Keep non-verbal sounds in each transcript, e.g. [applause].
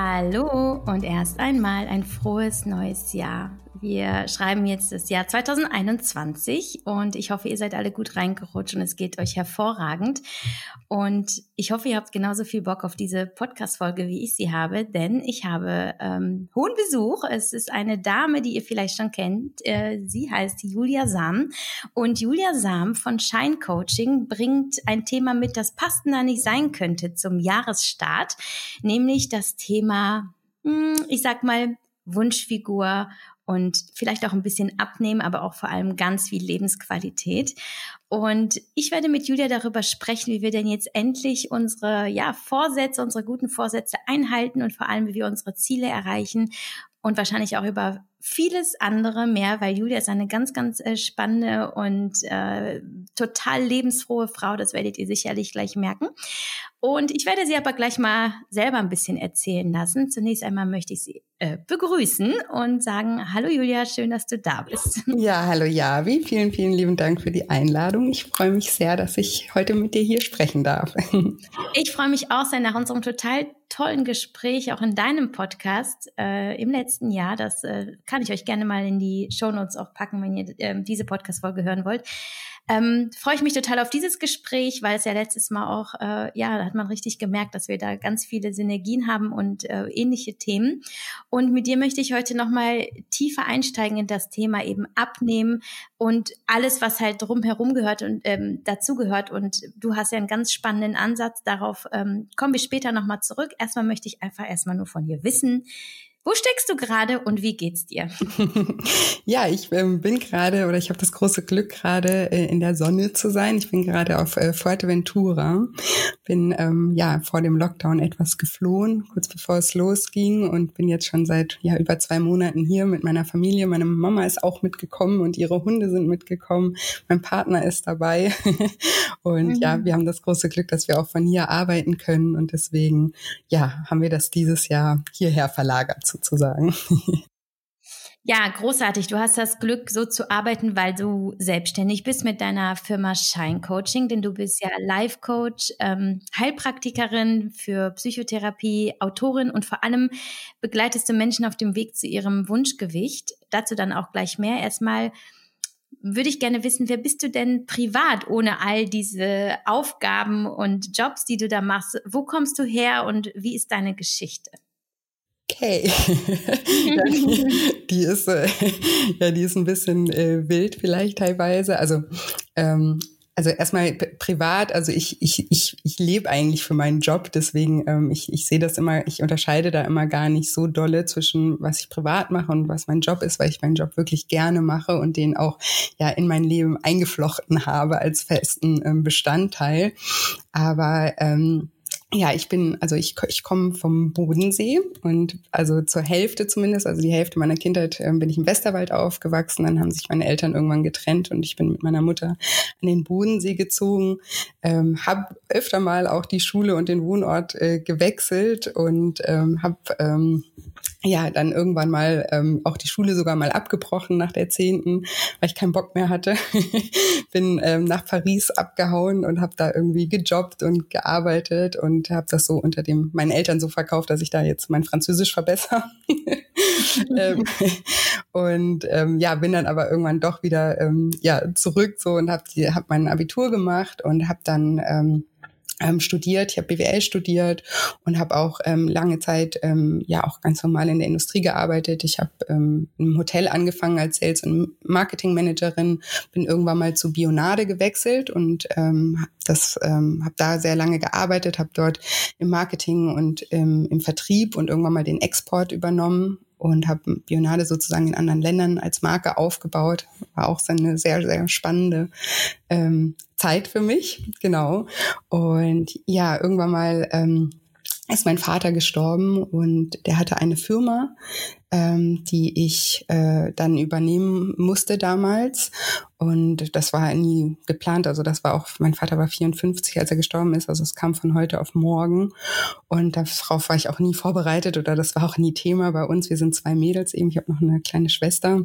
Hallo und erst einmal ein frohes neues Jahr. Wir schreiben jetzt das Jahr 2021 und ich hoffe, ihr seid alle gut reingerutscht und es geht euch hervorragend. Und ich hoffe, ihr habt genauso viel Bock auf diese Podcast-Folge, wie ich sie habe, denn ich habe ähm, hohen Besuch. Es ist eine Dame, die ihr vielleicht schon kennt. Äh, sie heißt Julia Sam und Julia Sam von Shine Coaching bringt ein Thema mit, das passender nicht sein könnte zum Jahresstart, nämlich das Thema, hm, ich sag mal, Wunschfigur und vielleicht auch ein bisschen abnehmen, aber auch vor allem ganz viel Lebensqualität. Und ich werde mit Julia darüber sprechen, wie wir denn jetzt endlich unsere ja, Vorsätze, unsere guten Vorsätze einhalten und vor allem, wie wir unsere Ziele erreichen und wahrscheinlich auch über vieles andere mehr, weil Julia ist eine ganz, ganz äh, spannende und äh, total lebensfrohe Frau. Das werdet ihr sicherlich gleich merken. Und ich werde sie aber gleich mal selber ein bisschen erzählen lassen. Zunächst einmal möchte ich sie äh, begrüßen und sagen, hallo Julia, schön, dass du da bist. [laughs] Ja, hallo Javi, vielen, vielen lieben Dank für die Einladung. Ich freue mich sehr, dass ich heute mit dir hier sprechen darf. [laughs] Ich freue mich auch sehr nach unserem total tollen Gespräch, auch in deinem Podcast äh, im letzten Jahr. Das äh, kann ich euch gerne mal in die Show Notes auch packen, wenn ihr äh, diese Podcast-Folge hören wollt. Ähm, freue ich mich total auf dieses Gespräch, weil es ja letztes Mal auch, äh, ja, hat man richtig gemerkt, dass wir da ganz viele Synergien haben und äh, ähnliche Themen. Und mit dir möchte ich heute nochmal tiefer einsteigen in das Thema eben abnehmen und alles, was halt drumherum gehört und ähm, dazu gehört. Und du hast ja einen ganz spannenden Ansatz. Darauf ähm, kommen wir später nochmal zurück. Erstmal möchte ich einfach erstmal nur von dir wissen, wo steckst du gerade und wie geht's dir? [laughs] ja, ich ähm, bin gerade oder ich habe das große Glück gerade äh, in der Sonne zu sein. Ich bin gerade auf äh, Fuerteventura. Bin ähm, ja vor dem Lockdown etwas geflohen, kurz bevor es losging und bin jetzt schon seit ja über zwei Monaten hier mit meiner Familie. Meine Mama ist auch mitgekommen und ihre Hunde sind mitgekommen. Mein Partner ist dabei [laughs] und mhm. ja, wir haben das große Glück, dass wir auch von hier arbeiten können und deswegen ja haben wir das dieses Jahr hierher verlagert sozusagen. [laughs] Ja, großartig. Du hast das Glück, so zu arbeiten, weil du selbstständig bist mit deiner Firma Shine Coaching, denn du bist ja Life Coach, ähm, Heilpraktikerin für Psychotherapie, Autorin und vor allem begleitest du Menschen auf dem Weg zu ihrem Wunschgewicht. Dazu dann auch gleich mehr. Erstmal würde ich gerne wissen, wer bist du denn privat ohne all diese Aufgaben und Jobs, die du da machst? Wo kommst du her und wie ist deine Geschichte? Die, [laughs] die, ist äh, ja die ist ein bisschen äh, wild vielleicht teilweise. Also ähm, also erstmal privat, also ich, ich, ich, ich lebe eigentlich für meinen Job, deswegen ähm, ich, ich sehe das immer, ich unterscheide da immer gar nicht so dolle zwischen, was ich privat mache und was mein Job ist, weil ich meinen Job wirklich gerne mache und den auch ja in mein Leben eingeflochten habe als festen ähm, Bestandteil. Aber ähm, ja, ich bin, also ich, ich komme vom Bodensee und also zur Hälfte zumindest, also die Hälfte meiner Kindheit äh, bin ich im Westerwald aufgewachsen. Dann haben sich meine Eltern irgendwann getrennt und ich bin mit meiner Mutter an den Bodensee gezogen, ähm, habe öfter mal auch die Schule und den Wohnort äh, gewechselt und ähm, habe ähm, ja, dann irgendwann mal ähm, auch die Schule sogar mal abgebrochen nach der zehnten, weil ich keinen Bock mehr hatte. [laughs] Bin ähm, nach Paris abgehauen und habe da irgendwie gejobbt und gearbeitet und habe das so unter dem meinen Eltern so verkauft, dass ich da jetzt mein Französisch verbessere. [laughs] ähm, und ähm, ja, bin dann aber irgendwann doch wieder ähm, ja zurück so und habe hab mein Abitur gemacht und habe dann ähm, ähm, studiert. Ich habe BWL studiert und habe auch ähm, lange Zeit ähm, ja auch ganz normal in der Industrie gearbeitet. Ich habe ähm, im Hotel angefangen als Sales- und Marketingmanagerin, bin irgendwann mal zu Bionade gewechselt und ähm, das ähm, habe da sehr lange gearbeitet, habe dort im Marketing und ähm, im Vertrieb und irgendwann mal den Export übernommen und habe Bionade sozusagen in anderen Ländern als Marke aufgebaut. War auch so eine sehr, sehr spannende ähm, Zeit für mich, genau. Und ja, irgendwann mal ähm, ist mein Vater gestorben und der hatte eine Firma, ähm, die ich äh, dann übernehmen musste damals. Und das war nie geplant. Also das war auch, mein Vater war 54, als er gestorben ist. Also es kam von heute auf morgen. Und darauf war ich auch nie vorbereitet oder das war auch nie Thema bei uns. Wir sind zwei Mädels eben. Ich habe noch eine kleine Schwester.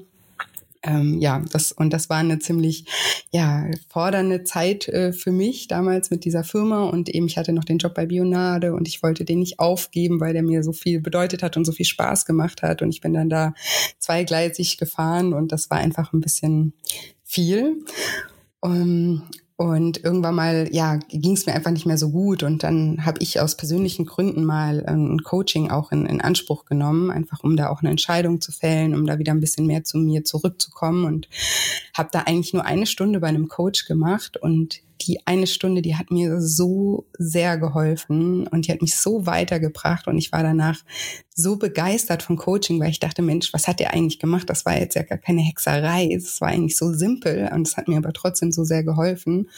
Ähm, ja, das und das war eine ziemlich ja fordernde Zeit äh, für mich damals mit dieser Firma und eben ich hatte noch den Job bei Bionade und ich wollte den nicht aufgeben, weil der mir so viel bedeutet hat und so viel Spaß gemacht hat und ich bin dann da zweigleisig gefahren und das war einfach ein bisschen viel. Um, und irgendwann mal, ja, ging es mir einfach nicht mehr so gut. Und dann habe ich aus persönlichen Gründen mal ein Coaching auch in, in Anspruch genommen, einfach um da auch eine Entscheidung zu fällen, um da wieder ein bisschen mehr zu mir zurückzukommen. Und habe da eigentlich nur eine Stunde bei einem Coach gemacht. Und die eine Stunde, die hat mir so sehr geholfen und die hat mich so weitergebracht und ich war danach so begeistert vom Coaching, weil ich dachte, Mensch, was hat der eigentlich gemacht? Das war jetzt ja gar keine Hexerei, es war eigentlich so simpel und es hat mir aber trotzdem so sehr geholfen,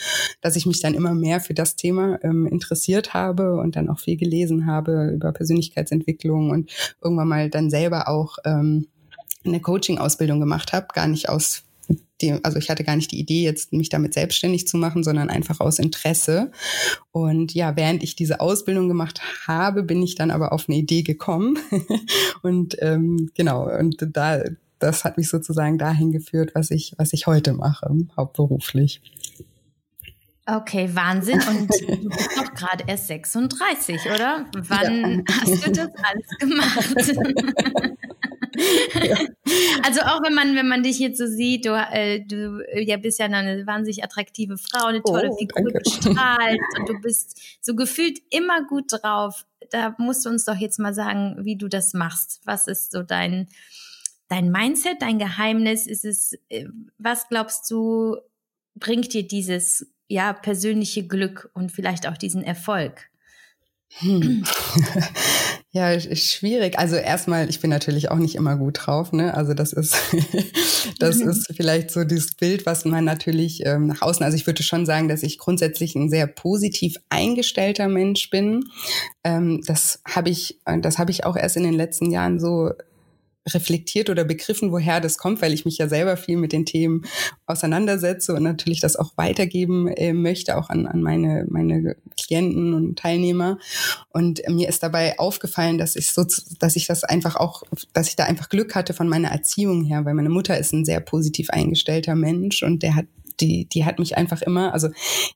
dass ich mich dann immer mehr für das Thema ähm, interessiert habe und dann auch viel gelesen habe über Persönlichkeitsentwicklung und irgendwann mal dann selber auch ähm, eine Coaching-Ausbildung gemacht habe, gar nicht aus die, also ich hatte gar nicht die Idee, jetzt mich damit selbstständig zu machen, sondern einfach aus Interesse. Und ja, während ich diese Ausbildung gemacht habe, bin ich dann aber auf eine Idee gekommen. [laughs] und ähm, genau, und da, das hat mich sozusagen dahin geführt, was ich, was ich heute mache, hauptberuflich. Okay, Wahnsinn. Und du bist doch gerade erst 36, oder? Wann ja. hast du das alles gemacht? [laughs] [laughs] Also auch wenn man, wenn man dich jetzt so sieht, du, äh, du ja, bist ja eine wahnsinnig attraktive Frau, eine tolle oh, Figur, bestrahlt und du bist so gefühlt immer gut drauf. Da musst du uns doch jetzt mal sagen, wie du das machst. Was ist so dein, dein Mindset, dein Geheimnis? Ist es, äh, was glaubst du, bringt dir dieses ja persönliche Glück und vielleicht auch diesen Erfolg? Hm. [clears throat] [laughs] ja, schwierig. Also erstmal, ich bin natürlich auch nicht immer gut drauf. Ne? Also das ist, [laughs] das mhm. ist vielleicht so dieses Bild, was man natürlich ähm, nach außen. Also ich würde schon sagen, dass ich grundsätzlich ein sehr positiv eingestellter Mensch bin. Ähm, das habe ich, das habe ich auch erst in den letzten Jahren so reflektiert oder begriffen, woher das kommt, weil ich mich ja selber viel mit den Themen auseinandersetze und natürlich das auch weitergeben äh, möchte, auch an, an meine, meine Klienten und Teilnehmer. Und mir ist dabei aufgefallen, dass ich so, dass ich das einfach auch, dass ich da einfach Glück hatte von meiner Erziehung her, weil meine Mutter ist ein sehr positiv eingestellter Mensch und der hat die, die hat mich einfach immer, also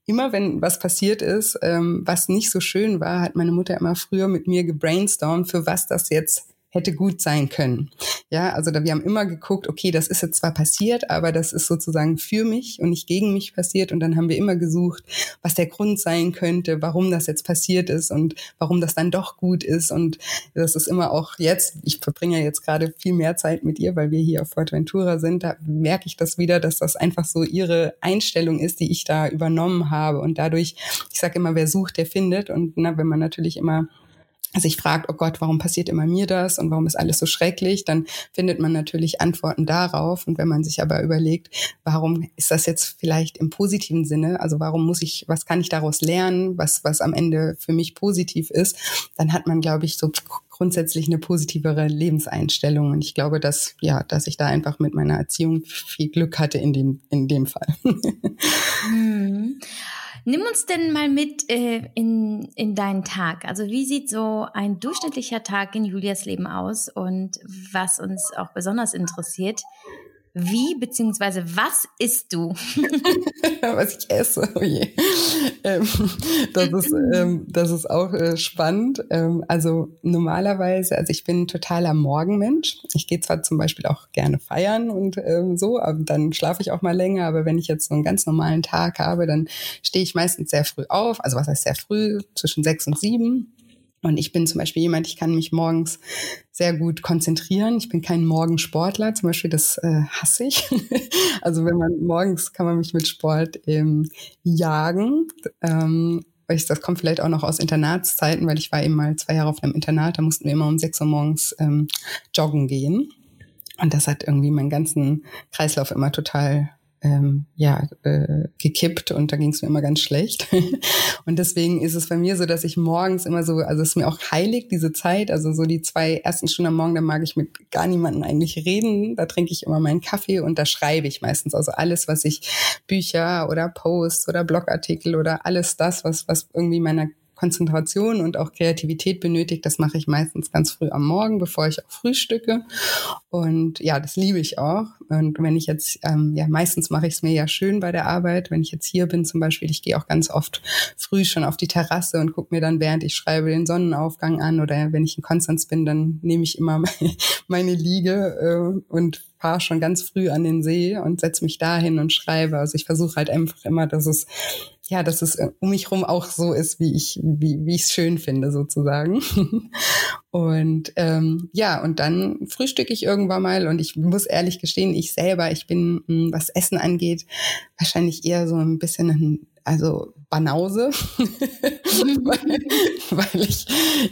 immer wenn was passiert ist, ähm, was nicht so schön war, hat meine Mutter immer früher mit mir gebrainstormt, für was das jetzt hätte gut sein können. Ja, also da, wir haben immer geguckt, okay, das ist jetzt zwar passiert, aber das ist sozusagen für mich und nicht gegen mich passiert. Und dann haben wir immer gesucht, was der Grund sein könnte, warum das jetzt passiert ist und warum das dann doch gut ist. Und das ist immer auch jetzt, ich verbringe ja jetzt gerade viel mehr Zeit mit ihr, weil wir hier auf Fuerteventura sind, da merke ich das wieder, dass das einfach so ihre Einstellung ist, die ich da übernommen habe. Und dadurch, ich sage immer, wer sucht, der findet. Und na, wenn man natürlich immer sich fragt, oh Gott, warum passiert immer mir das und warum ist alles so schrecklich, dann findet man natürlich Antworten darauf. Und wenn man sich aber überlegt, warum ist das jetzt vielleicht im positiven Sinne, also warum muss ich, was kann ich daraus lernen, was, was am Ende für mich positiv ist, dann hat man, glaube ich, so grundsätzlich eine positivere Lebenseinstellung. Und ich glaube, dass, ja, dass ich da einfach mit meiner Erziehung viel Glück hatte in dem, in dem Fall. [laughs] hm. Nimm uns denn mal mit äh, in, in deinen Tag. Also wie sieht so ein durchschnittlicher Tag in Julias Leben aus? Und was uns auch besonders interessiert, wie beziehungsweise was isst du? [laughs] was ich esse, oh je. Ähm, das, ist, ähm, das ist auch äh, spannend. Ähm, also normalerweise, also ich bin totaler Morgenmensch. Ich gehe zwar zum Beispiel auch gerne feiern und ähm, so, aber dann schlafe ich auch mal länger. Aber wenn ich jetzt so einen ganz normalen Tag habe, dann stehe ich meistens sehr früh auf. Also was heißt sehr früh? Zwischen sechs und sieben und ich bin zum Beispiel jemand, ich kann mich morgens sehr gut konzentrieren. Ich bin kein Morgensportler, zum Beispiel, das äh, hasse ich. [laughs] also wenn man morgens kann man mich mit Sport ähm, jagen. Ähm, das kommt vielleicht auch noch aus Internatszeiten, weil ich war eben mal zwei Jahre auf einem Internat, da mussten wir immer um sechs Uhr morgens ähm, joggen gehen. Und das hat irgendwie meinen ganzen Kreislauf immer total ähm, ja, äh, gekippt und da ging es mir immer ganz schlecht. [laughs] und deswegen ist es bei mir so, dass ich morgens immer so, also es ist mir auch heilig, diese Zeit, also so die zwei ersten Stunden am Morgen, da mag ich mit gar niemandem eigentlich reden. Da trinke ich immer meinen Kaffee und da schreibe ich meistens. Also alles, was ich Bücher oder Posts oder Blogartikel oder alles das, was, was irgendwie meiner Konzentration und auch Kreativität benötigt, das mache ich meistens ganz früh am Morgen, bevor ich auch frühstücke. Und ja, das liebe ich auch. Und wenn ich jetzt, ähm, ja, meistens mache ich es mir ja schön bei der Arbeit. Wenn ich jetzt hier bin zum Beispiel, ich gehe auch ganz oft früh schon auf die Terrasse und gucke mir dann, während ich schreibe, den Sonnenaufgang an. Oder wenn ich in Konstanz bin, dann nehme ich immer [laughs] meine Liege äh, und fahre schon ganz früh an den See und setze mich dahin und schreibe. Also ich versuche halt einfach immer, dass es ja, dass es äh, um mich rum auch so ist, wie ich wie wie ich es schön finde sozusagen. [laughs] und ähm, ja, und dann frühstücke ich irgendwann mal und ich muss ehrlich gestehen, ich selber, ich bin hm, was Essen angeht, wahrscheinlich eher so ein bisschen ein also Banause, [laughs] weil, weil, ich,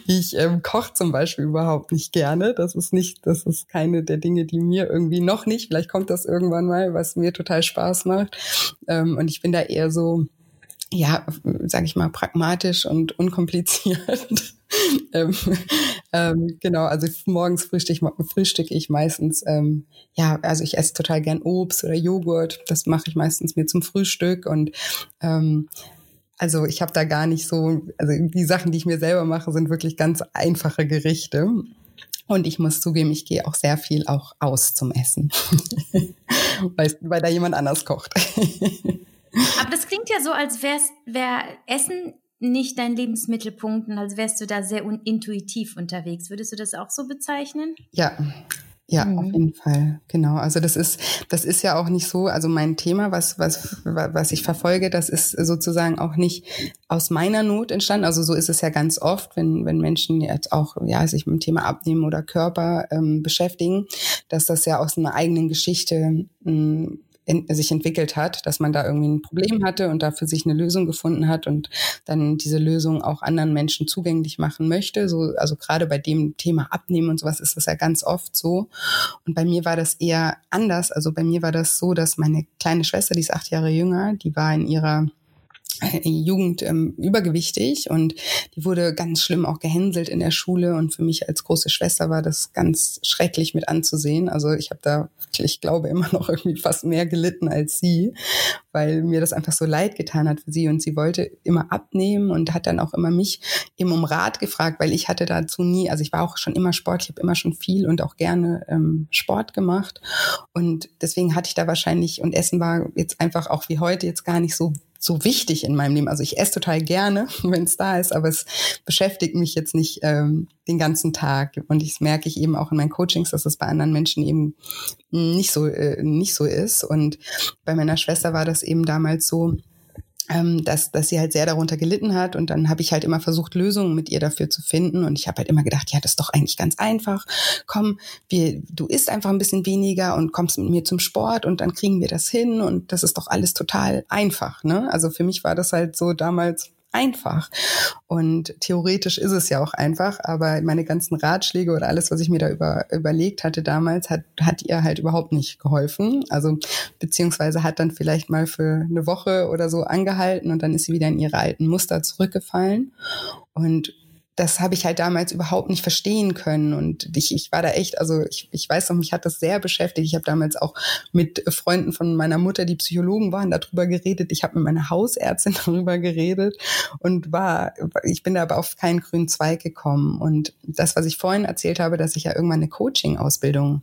ich ähm, koche zum Beispiel überhaupt nicht gerne. Das ist nicht, das ist keine der Dinge, die mir irgendwie noch nicht, vielleicht kommt das irgendwann mal, was mir total Spaß macht. Ähm, und ich bin da eher so, ja, sage ich mal, pragmatisch und unkompliziert. [laughs] ähm, ähm, genau, also morgens frühstücke ich, frühstück ich meistens, ähm, ja, also ich esse total gern Obst oder Joghurt. Das mache ich meistens mir zum Frühstück und ähm, also ich habe da gar nicht so, also die Sachen, die ich mir selber mache, sind wirklich ganz einfache Gerichte. Und ich muss zugeben, ich gehe auch sehr viel auch aus zum Essen, [laughs] weil, weil da jemand anders kocht. [laughs] Aber das klingt ja so, als wär's, wär Essen nicht dein Lebensmittelpunkt und als wärst du da sehr intuitiv unterwegs. Würdest du das auch so bezeichnen? Ja, ja, mhm. auf jeden Fall. Genau. Also das ist, das ist ja auch nicht so, also mein Thema, was, was, was ich verfolge, das ist sozusagen auch nicht aus meiner Not entstanden. Also so ist es ja ganz oft, wenn, wenn Menschen jetzt auch, ja, sich mit dem Thema Abnehmen oder Körper ähm, beschäftigen, dass das ja aus einer eigenen Geschichte mh, hm, in, sich entwickelt hat, dass man da irgendwie ein Problem hatte und dafür sich eine Lösung gefunden hat und dann diese Lösung auch anderen Menschen zugänglich machen möchte. So, also gerade bei dem Thema Abnehmen und sowas ist das ja ganz oft so. Und bei mir war das eher anders. Also bei mir war das so, dass meine kleine Schwester, die ist acht Jahre jünger, die war in ihrer Jugend ähm, übergewichtig und die wurde ganz schlimm auch gehänselt in der Schule und für mich als große Schwester war das ganz schrecklich mit anzusehen. Also ich habe da, ich glaube, immer noch irgendwie fast mehr gelitten als sie, weil mir das einfach so leid getan hat für sie und sie wollte immer abnehmen und hat dann auch immer mich eben um Rat gefragt, weil ich hatte dazu nie, also ich war auch schon immer Sport, ich habe immer schon viel und auch gerne ähm, Sport gemacht und deswegen hatte ich da wahrscheinlich und Essen war jetzt einfach auch wie heute jetzt gar nicht so so wichtig in meinem Leben. Also ich esse total gerne, [laughs] wenn es da ist, aber es beschäftigt mich jetzt nicht ähm, den ganzen Tag. Und ich merke ich eben auch in meinen Coachings, dass es bei anderen Menschen eben nicht so äh, nicht so ist. Und bei meiner Schwester war das eben damals so, ähm, dass, dass sie halt sehr darunter gelitten hat. Und dann habe ich halt immer versucht, Lösungen mit ihr dafür zu finden. Und ich habe halt immer gedacht, ja, das ist doch eigentlich ganz einfach. Komm, wir, du isst einfach ein bisschen weniger und kommst mit mir zum Sport und dann kriegen wir das hin. Und das ist doch alles total einfach. Ne? Also für mich war das halt so damals einfach. Und theoretisch ist es ja auch einfach, aber meine ganzen Ratschläge oder alles, was ich mir da über, überlegt hatte damals, hat, hat ihr halt überhaupt nicht geholfen. Also beziehungsweise hat dann vielleicht mal für eine Woche oder so angehalten und dann ist sie wieder in ihre alten Muster zurückgefallen. Und das habe ich halt damals überhaupt nicht verstehen können. Und ich, ich war da echt, also ich, ich weiß noch, mich hat das sehr beschäftigt. Ich habe damals auch mit Freunden von meiner Mutter, die Psychologen waren, darüber geredet. Ich habe mit meiner Hausärztin [laughs] darüber geredet und war, ich bin da aber auf keinen grünen Zweig gekommen. Und das, was ich vorhin erzählt habe, dass ich ja irgendwann eine Coaching-Ausbildung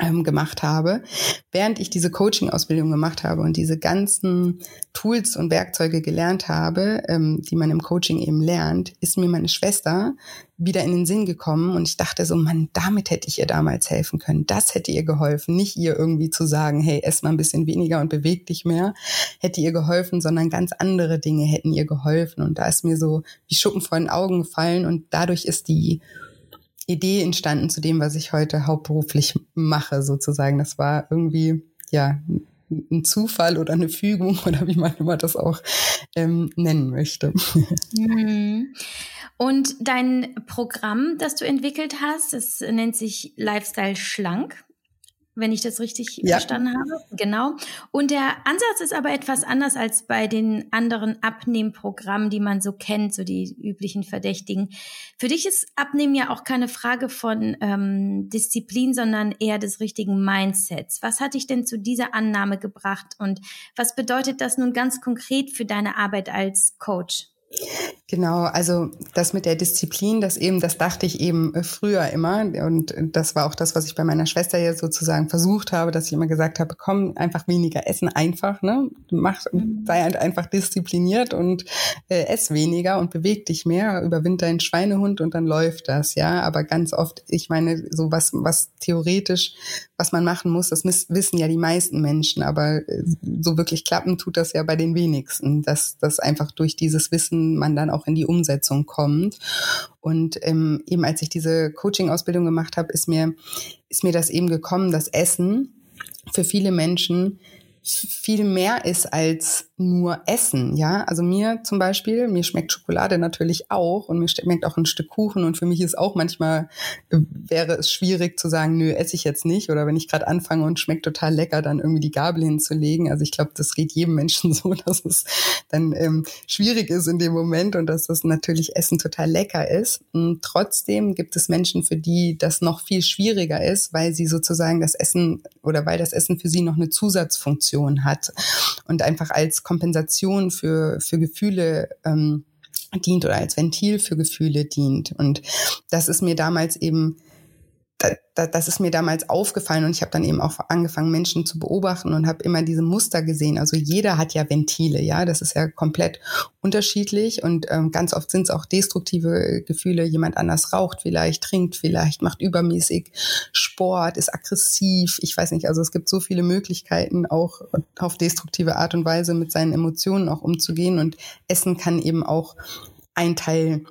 ähm, gemacht habe. Während ich diese Coaching-Ausbildung gemacht habe und diese ganzen Tools und Werkzeuge gelernt habe, ähm, die man im Coaching eben lernt, ist mir meine Schwester wieder in den Sinn gekommen und ich dachte so, man, damit hätte ich ihr damals helfen können. Das hätte ihr geholfen. Nicht ihr irgendwie zu sagen, hey, ess mal ein bisschen weniger und beweg dich mehr, hätte ihr geholfen, sondern ganz andere Dinge hätten ihr geholfen. Und da ist mir so wie Schuppen vor den Augen gefallen und dadurch ist die Idee entstanden zu dem, was ich heute hauptberuflich mache, sozusagen. Das war irgendwie, ja, ein Zufall oder eine Fügung [laughs] oder wie man immer das auch ähm, nennen möchte. Mhm. Und dein Programm, das du entwickelt hast, das nennt sich Lifestyle Schlank wenn ich das richtig ja. verstanden habe. Genau. Und der Ansatz ist aber etwas anders als bei den anderen Abnehmprogrammen, die man so kennt, so die üblichen Verdächtigen. Für dich ist Abnehmen ja auch keine Frage von ähm, Disziplin, sondern eher des richtigen Mindsets. Was hat dich denn zu dieser Annahme gebracht und was bedeutet das nun ganz konkret für deine Arbeit als Coach? Genau, also das mit der Disziplin, das eben, das dachte ich eben äh, früher immer. Und das war auch das, was ich bei meiner Schwester jetzt sozusagen versucht habe, dass ich immer gesagt habe, komm, einfach weniger essen, einfach, ne, mach, mhm. sei halt einfach diszipliniert und äh, ess weniger und beweg dich mehr, überwind deinen Schweinehund und dann läuft das, ja, aber ganz oft, ich meine, so was, was theoretisch, was man machen muss, das wissen ja die meisten Menschen, aber äh, so wirklich klappen tut das ja bei den wenigsten, dass, dass einfach durch dieses Wissen man dann auch auch in die Umsetzung kommt. Und ähm, eben als ich diese Coaching-Ausbildung gemacht habe, ist mir, ist mir das eben gekommen, dass Essen für viele Menschen viel mehr ist als nur Essen, ja. Also mir zum Beispiel, mir schmeckt Schokolade natürlich auch und mir schmeckt auch ein Stück Kuchen und für mich ist auch manchmal, äh, wäre es schwierig zu sagen, nö, esse ich jetzt nicht oder wenn ich gerade anfange und schmeckt total lecker, dann irgendwie die Gabel hinzulegen. Also ich glaube, das geht jedem Menschen [laughs] so, dass es dann ähm, schwierig ist in dem Moment und dass das natürlich Essen total lecker ist. Und trotzdem gibt es Menschen, für die das noch viel schwieriger ist, weil sie sozusagen das Essen oder weil das Essen für sie noch eine Zusatzfunktion hat und einfach als Kompensation für, für Gefühle ähm, dient oder als Ventil für Gefühle dient. Und das ist mir damals eben das ist mir damals aufgefallen und ich habe dann eben auch angefangen, Menschen zu beobachten und habe immer diese Muster gesehen. Also jeder hat ja Ventile, ja, das ist ja komplett unterschiedlich und ähm, ganz oft sind es auch destruktive Gefühle. Jemand anders raucht vielleicht, trinkt vielleicht, macht übermäßig Sport, ist aggressiv. Ich weiß nicht, also es gibt so viele Möglichkeiten, auch auf destruktive Art und Weise mit seinen Emotionen auch umzugehen und Essen kann eben auch ein Teil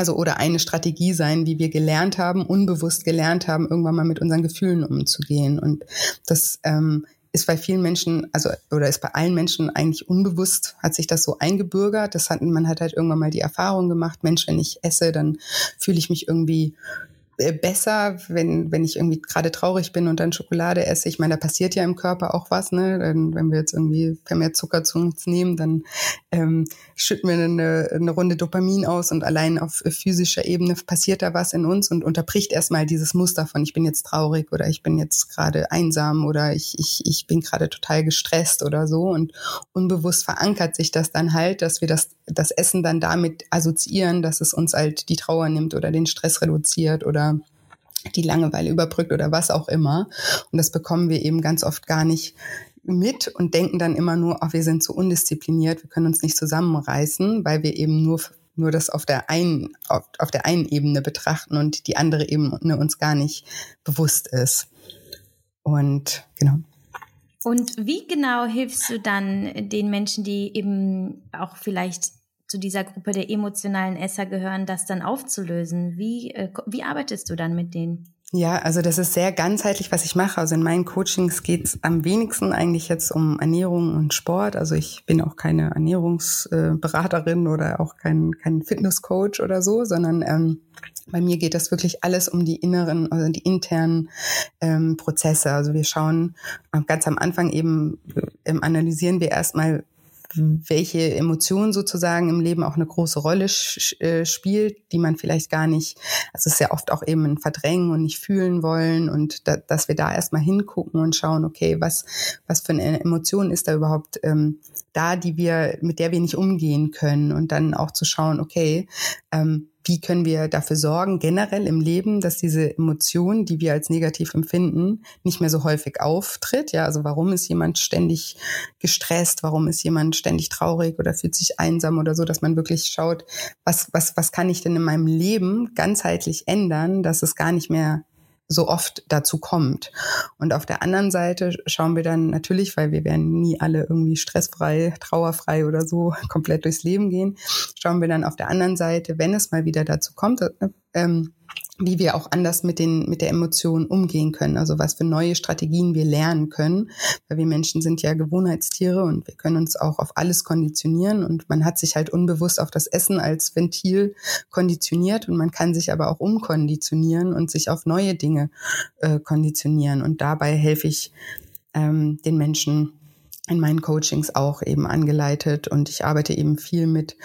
also oder eine Strategie sein, wie wir gelernt haben, unbewusst gelernt haben, irgendwann mal mit unseren Gefühlen umzugehen. Und das ähm, ist bei vielen Menschen, also oder ist bei allen Menschen eigentlich unbewusst, hat sich das so eingebürgert. Das hat, man hat halt irgendwann mal die Erfahrung gemacht, Mensch, wenn ich esse, dann fühle ich mich irgendwie besser, wenn, wenn ich irgendwie gerade traurig bin und dann Schokolade esse. Ich meine, da passiert ja im Körper auch was, ne? Wenn wir jetzt irgendwie mehr Zucker zu uns nehmen, dann ähm, schütten wir eine, eine Runde Dopamin aus und allein auf physischer Ebene passiert da was in uns und unterbricht erstmal dieses Muster von ich bin jetzt traurig oder ich bin jetzt gerade einsam oder ich, ich, ich bin gerade total gestresst oder so. Und unbewusst verankert sich das dann halt, dass wir das, das Essen dann damit assoziieren, dass es uns halt die Trauer nimmt oder den Stress reduziert oder die Langeweile überbrückt oder was auch immer. Und das bekommen wir eben ganz oft gar nicht mit und denken dann immer nur, ach, wir sind so undiszipliniert, wir können uns nicht zusammenreißen, weil wir eben nur nur das auf der einen auf, auf der einen Ebene betrachten und die andere Ebene uns gar nicht bewusst ist. Und genau. Und wie genau hilfst du dann den Menschen, die eben auch vielleicht zu dieser Gruppe der emotionalen Esser gehören, das dann aufzulösen? Wie, äh, wie arbeitest du dann mit denen? Ja, also das ist sehr ganzheitlich, was ich mache. Also in meinen Coachings geht es am wenigsten eigentlich jetzt um Ernährung und Sport. Also ich bin auch keine Ernährungsberaterin oder auch kein, kein Fitnesscoach oder so, sondern ähm, bei mir geht das wirklich alles um die inneren, also die internen ähm, Prozesse. Also wir schauen äh, ganz am Anfang eben, ähm, analysieren wir erstmal, welche Emotion sozusagen im Leben auch eine große Rolle äh, spielt, die man vielleicht gar nicht, also es ist ja oft auch eben ein Verdrängen und nicht fühlen wollen und da, dass wir da erstmal hingucken und schauen, okay, was, was für eine Emotion ist da überhaupt ähm, da, die wir, mit der wir nicht umgehen können und dann auch zu schauen, okay, ähm, wie können wir dafür sorgen, generell im Leben, dass diese Emotion, die wir als negativ empfinden, nicht mehr so häufig auftritt. Ja, also warum ist jemand ständig gestresst? Warum ist jemand ständig traurig oder fühlt sich einsam oder so, dass man wirklich schaut, was, was, was kann ich denn in meinem Leben ganzheitlich ändern, dass es gar nicht mehr so oft dazu kommt. Und auf der anderen Seite schauen wir dann natürlich, weil wir werden nie alle irgendwie stressfrei, trauerfrei oder so [laughs] komplett durchs Leben gehen, schauen wir dann auf der anderen Seite, wenn es mal wieder dazu kommt, äh, ähm, wie wir auch anders mit den mit der Emotion umgehen können, also was für neue Strategien wir lernen können, weil wir Menschen sind ja Gewohnheitstiere und wir können uns auch auf alles konditionieren. Und man hat sich halt unbewusst auf das Essen als Ventil konditioniert. Und man kann sich aber auch umkonditionieren und sich auf neue Dinge äh, konditionieren. Und dabei helfe ich ähm, den Menschen in meinen Coachings auch eben angeleitet und ich arbeite eben viel mit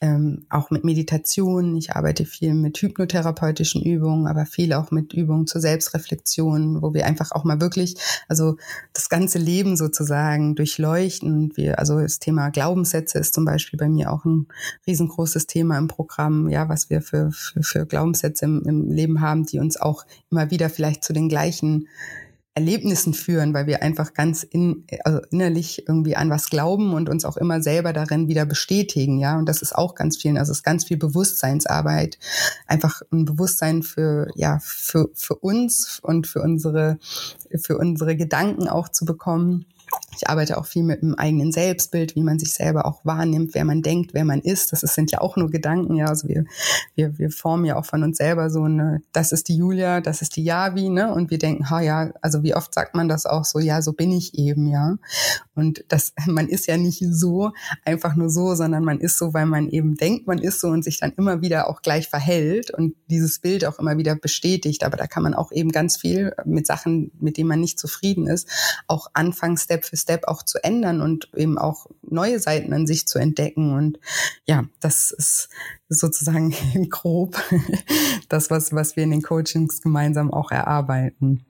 ähm, auch mit Meditation, ich arbeite viel mit hypnotherapeutischen Übungen, aber viel auch mit Übungen zur Selbstreflexion, wo wir einfach auch mal wirklich, also das ganze Leben sozusagen durchleuchten. Wir, also das Thema Glaubenssätze ist zum Beispiel bei mir auch ein riesengroßes Thema im Programm, ja, was wir für, für, für Glaubenssätze im, im Leben haben, die uns auch immer wieder vielleicht zu den gleichen Erlebnissen führen, weil wir einfach ganz in, also innerlich irgendwie an was glauben und uns auch immer selber darin wieder bestätigen, ja. Und das ist auch ganz viel, also es ist ganz viel Bewusstseinsarbeit, einfach ein Bewusstsein für, ja, für, für uns und für unsere, für unsere Gedanken auch zu bekommen ich arbeite auch viel mit dem eigenen Selbstbild, wie man sich selber auch wahrnimmt, wer man denkt, wer man ist. Das sind ja auch nur Gedanken, ja. Also wir, wir, wir formen ja auch von uns selber so eine, das ist die Julia, das ist die Yavi, ne? Und wir denken, ha ja, also wie oft sagt man das auch so, ja, so bin ich eben, ja. Und das, [laughs] man ist ja nicht so, einfach nur so, sondern man ist so, weil man eben denkt, man ist so und sich dann immer wieder auch gleich verhält und dieses Bild auch immer wieder bestätigt. Aber da kann man auch eben ganz viel mit Sachen, mit denen man nicht zufrieden ist, auch anfangen, Step für Step auch zu ändern und eben auch neue Seiten an sich zu entdecken. Und ja, das ist sozusagen [laughs] grob [laughs] das, was, was wir in den Coachings gemeinsam auch erarbeiten.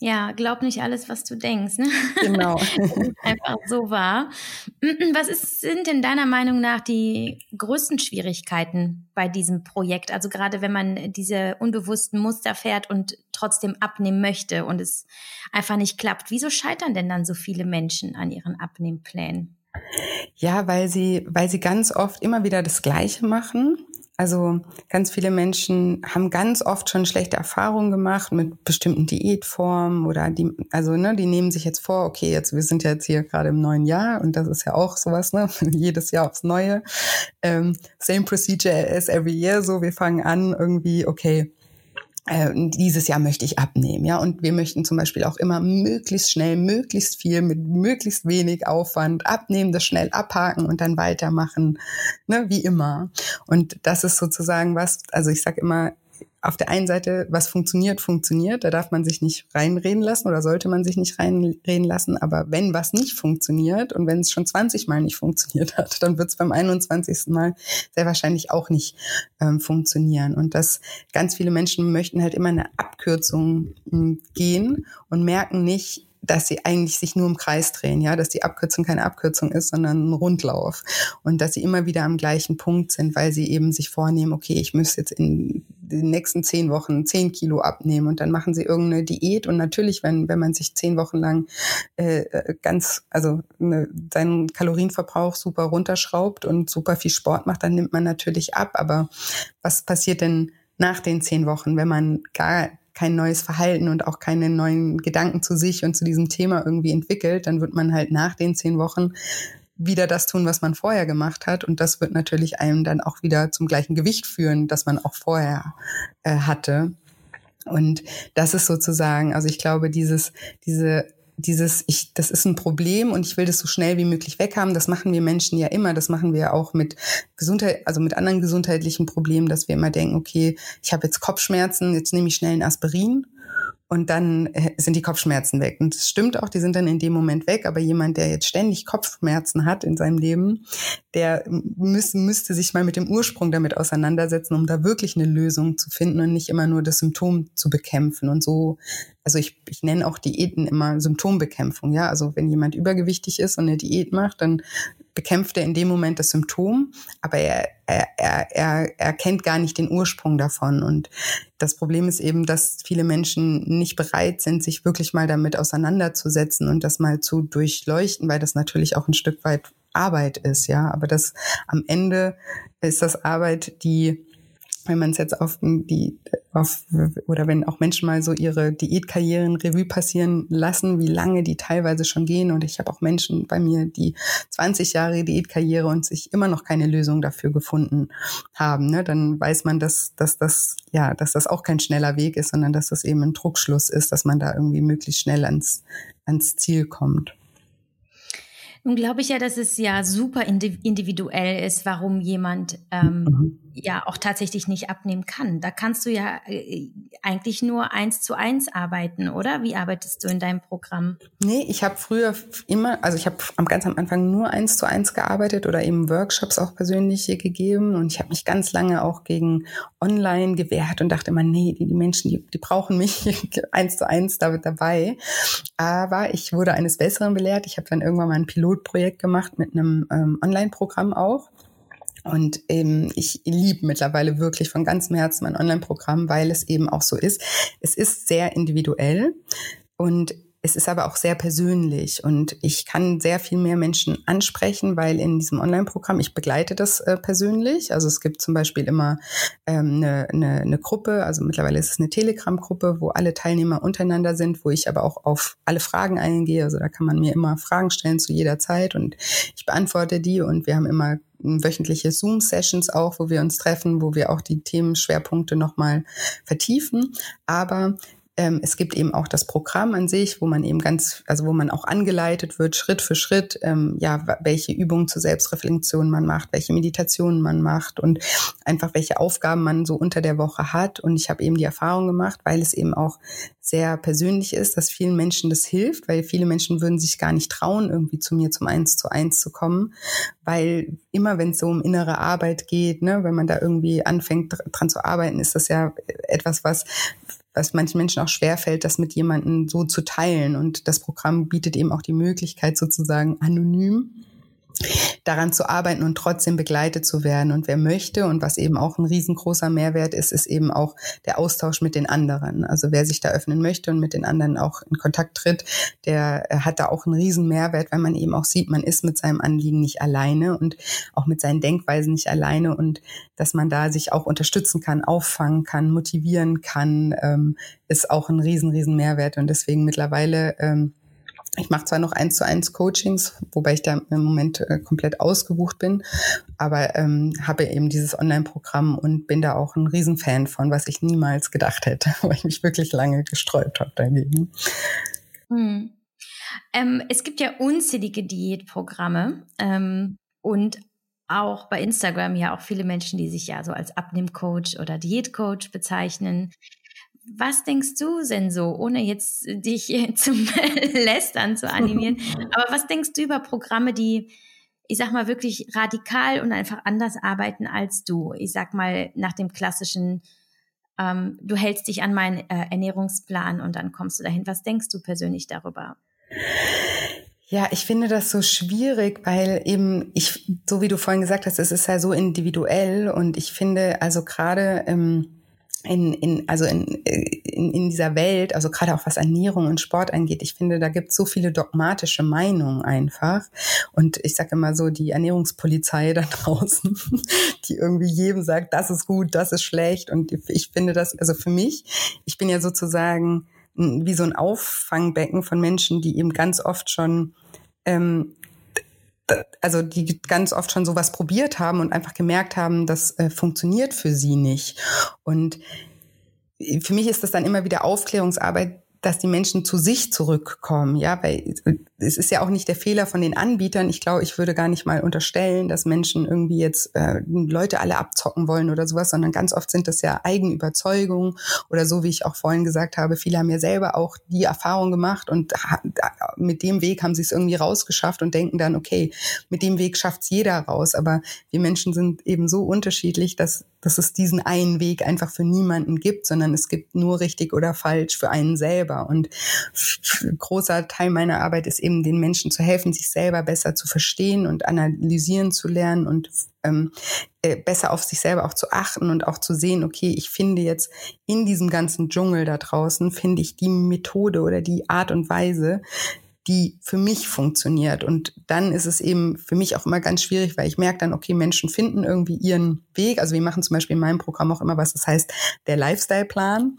Ja, glaub nicht alles, was du denkst. Ne? Genau. [laughs] einfach so wahr. Was ist, sind denn deiner Meinung nach die größten Schwierigkeiten bei diesem Projekt? Also gerade wenn man diese unbewussten Muster fährt und trotzdem abnehmen möchte und es einfach nicht klappt. Wieso scheitern denn dann so viele Menschen an ihren Abnehmplänen? Ja, weil sie, weil sie ganz oft immer wieder das Gleiche machen also ganz viele Menschen haben ganz oft schon schlechte Erfahrungen gemacht mit bestimmten Diätformen oder die, also ne, die nehmen sich jetzt vor, okay, jetzt wir sind ja jetzt hier gerade im neuen Jahr und das ist ja auch sowas, ne, [laughs] jedes Jahr aufs Neue. Ähm, same procedure as every year, so wir fangen an irgendwie, okay, äh, dieses Jahr möchte ich abnehmen, ja. Und wir möchten zum Beispiel auch immer möglichst schnell, möglichst viel mit möglichst wenig Aufwand abnehmen, das schnell abhaken und dann weitermachen, ne, wie immer. Und das ist sozusagen was, also ich sag immer, auf der einen Seite, was funktioniert, funktioniert. Da darf man sich nicht reinreden lassen oder sollte man sich nicht reinreden lassen. Aber wenn was nicht funktioniert und wenn es schon 20 Mal nicht funktioniert hat, dann wird es beim 21. Mal sehr wahrscheinlich auch nicht ähm, funktionieren. Und dass ganz viele Menschen möchten halt immer eine Abkürzung äh, gehen und merken nicht, dass sie eigentlich sich nur im Kreis drehen, ja, dass die Abkürzung keine Abkürzung ist, sondern ein Rundlauf und dass sie immer wieder am gleichen Punkt sind, weil sie eben sich vornehmen, okay, ich müsste jetzt in den nächsten zehn Wochen zehn Kilo abnehmen und dann machen sie irgendeine Diät und natürlich, wenn wenn man sich zehn Wochen lang äh, ganz, also ne, seinen Kalorienverbrauch super runterschraubt und super viel Sport macht, dann nimmt man natürlich ab. Aber was passiert denn nach den zehn Wochen, wenn man gar kein neues Verhalten und auch keine neuen Gedanken zu sich und zu diesem Thema irgendwie entwickelt, dann wird man halt nach den zehn Wochen wieder das tun, was man vorher gemacht hat. Und das wird natürlich einem dann auch wieder zum gleichen Gewicht führen, das man auch vorher äh, hatte. Und das ist sozusagen, also ich glaube, dieses, diese dieses, ich, das ist ein Problem und ich will das so schnell wie möglich weghaben. Das machen wir Menschen ja immer. Das machen wir auch mit Gesundheit, also mit anderen gesundheitlichen Problemen, dass wir immer denken, okay, ich habe jetzt Kopfschmerzen, jetzt nehme ich schnell ein Aspirin und dann äh, sind die Kopfschmerzen weg. Und es stimmt auch, die sind dann in dem Moment weg. Aber jemand, der jetzt ständig Kopfschmerzen hat in seinem Leben, der müß, müsste sich mal mit dem Ursprung damit auseinandersetzen, um da wirklich eine Lösung zu finden und nicht immer nur das Symptom zu bekämpfen. Und so, also ich, ich nenne auch Diäten immer Symptombekämpfung. Ja, also wenn jemand übergewichtig ist und eine Diät macht, dann bekämpft er in dem Moment das Symptom, aber er, er, er, er, kennt gar nicht den Ursprung davon. Und das Problem ist eben, dass viele Menschen nicht bereit sind, sich wirklich mal damit auseinanderzusetzen und das mal zu durchleuchten, weil das natürlich auch ein Stück weit Arbeit ist, ja. Aber das am Ende ist das Arbeit, die wenn man es jetzt auf die auf oder wenn auch Menschen mal so ihre Diätkarrieren Revue passieren lassen, wie lange die teilweise schon gehen und ich habe auch Menschen bei mir, die 20 Jahre Diätkarriere und sich immer noch keine Lösung dafür gefunden haben, ne, dann weiß man, dass dass das ja, dass das auch kein schneller Weg ist, sondern dass das eben ein Druckschluss ist, dass man da irgendwie möglichst schnell ans ans Ziel kommt. Nun glaube ich ja, dass es ja super individuell ist, warum jemand ähm, mhm ja auch tatsächlich nicht abnehmen kann. Da kannst du ja äh, eigentlich nur eins zu eins arbeiten, oder? Wie arbeitest du in deinem Programm? Nee, ich habe früher immer, also ich habe am ganz am Anfang nur eins zu eins gearbeitet oder eben Workshops auch persönliche gegeben und ich habe mich ganz lange auch gegen online gewehrt und dachte immer, nee, die, die Menschen, die, die brauchen mich [laughs] eins zu eins damit dabei. Aber ich wurde eines Besseren belehrt. Ich habe dann irgendwann mal ein Pilotprojekt gemacht mit einem ähm, Online-Programm auch und ähm, ich liebe mittlerweile wirklich von ganzem Herzen mein Online-Programm, weil es eben auch so ist. Es ist sehr individuell und es ist aber auch sehr persönlich und ich kann sehr viel mehr Menschen ansprechen, weil in diesem Online-Programm, ich begleite das äh, persönlich. Also es gibt zum Beispiel immer ähm, eine, eine, eine Gruppe, also mittlerweile ist es eine Telegram-Gruppe, wo alle Teilnehmer untereinander sind, wo ich aber auch auf alle Fragen eingehe. Also da kann man mir immer Fragen stellen zu jeder Zeit und ich beantworte die und wir haben immer wöchentliche Zoom-Sessions auch, wo wir uns treffen, wo wir auch die Themenschwerpunkte nochmal vertiefen. Aber ähm, es gibt eben auch das Programm an sich, wo man eben ganz, also wo man auch angeleitet wird, Schritt für Schritt, ähm, ja, welche Übungen zur Selbstreflexion man macht, welche Meditationen man macht und einfach welche Aufgaben man so unter der Woche hat. Und ich habe eben die Erfahrung gemacht, weil es eben auch sehr persönlich ist, dass vielen Menschen das hilft, weil viele Menschen würden sich gar nicht trauen, irgendwie zu mir zum Eins zu eins zu kommen, weil immer wenn es so um innere Arbeit geht, ne, wenn man da irgendwie anfängt dran zu arbeiten, ist das ja etwas, was was manchen Menschen auch schwerfällt, das mit jemandem so zu teilen. Und das Programm bietet eben auch die Möglichkeit, sozusagen anonym daran zu arbeiten und trotzdem begleitet zu werden. Und wer möchte und was eben auch ein riesengroßer Mehrwert ist, ist eben auch der Austausch mit den anderen. Also wer sich da öffnen möchte und mit den anderen auch in Kontakt tritt, der äh, hat da auch einen riesen Mehrwert, weil man eben auch sieht, man ist mit seinem Anliegen nicht alleine und auch mit seinen Denkweisen nicht alleine und dass man da sich auch unterstützen kann, auffangen kann, motivieren kann, ähm, ist auch ein riesen, riesen Mehrwert. Und deswegen mittlerweile ähm, ich mache zwar noch eins zu eins Coachings, wobei ich da im Moment äh, komplett ausgebucht bin, aber ähm, habe eben dieses Online-Programm und bin da auch ein Riesenfan von, was ich niemals gedacht hätte, [laughs] weil ich mich wirklich lange gesträubt habe dagegen. Hm. Ähm, es gibt ja unzählige Diätprogramme ähm, und auch bei Instagram ja auch viele Menschen, die sich ja so als Abnehmcoach oder Diätcoach bezeichnen. Was denkst du denn so, ohne jetzt dich [laughs] zum Lästern zu animieren, [laughs] aber was denkst du über Programme, die, ich sag mal, wirklich radikal und einfach anders arbeiten als du? Ich sag mal, nach dem klassischen, ähm, du hältst dich an meinen äh, Ernährungsplan und dann kommst du dahin. Was denkst du persönlich darüber? Ja, ich finde das so schwierig, weil eben ich, so wie du vorhin gesagt hast, es ist ja so individuell und ich finde also gerade ähm, in, in, also in, in, in dieser Welt, also gerade auch was Ernährung und Sport angeht, ich finde, da gibt es so viele dogmatische Meinungen einfach. Und ich sage immer so, die Ernährungspolizei [laughs] da draußen, die irgendwie jedem sagt, das ist gut, das ist schlecht. Und ich finde das, also für mich, ich bin ja sozusagen wie so ein Auffangbecken von Menschen, die eben ganz oft schon ähm, also die ganz oft schon sowas probiert haben und einfach gemerkt haben, das äh, funktioniert für sie nicht. Und für mich ist das dann immer wieder Aufklärungsarbeit, dass die Menschen zu sich zurückkommen, ja, weil es ist ja auch nicht der Fehler von den Anbietern. Ich glaube, ich würde gar nicht mal unterstellen, dass Menschen irgendwie jetzt äh, Leute alle abzocken wollen oder sowas, sondern ganz oft sind das ja Eigenüberzeugungen oder so, wie ich auch vorhin gesagt habe, viele haben ja selber auch die Erfahrung gemacht und mit dem Weg haben sie es irgendwie rausgeschafft und denken dann, okay, mit dem Weg schafft es jeder raus. Aber wir Menschen sind eben so unterschiedlich, dass dass es diesen einen Weg einfach für niemanden gibt, sondern es gibt nur richtig oder falsch für einen selber. Und ein großer Teil meiner Arbeit ist eben den Menschen zu helfen, sich selber besser zu verstehen und analysieren zu lernen und ähm, äh, besser auf sich selber auch zu achten und auch zu sehen, okay, ich finde jetzt in diesem ganzen Dschungel da draußen, finde ich die Methode oder die Art und Weise, die für mich funktioniert. Und dann ist es eben für mich auch immer ganz schwierig, weil ich merke dann, okay, Menschen finden irgendwie ihren Weg. Also wir machen zum Beispiel in meinem Programm auch immer was, das heißt der Lifestyle-Plan.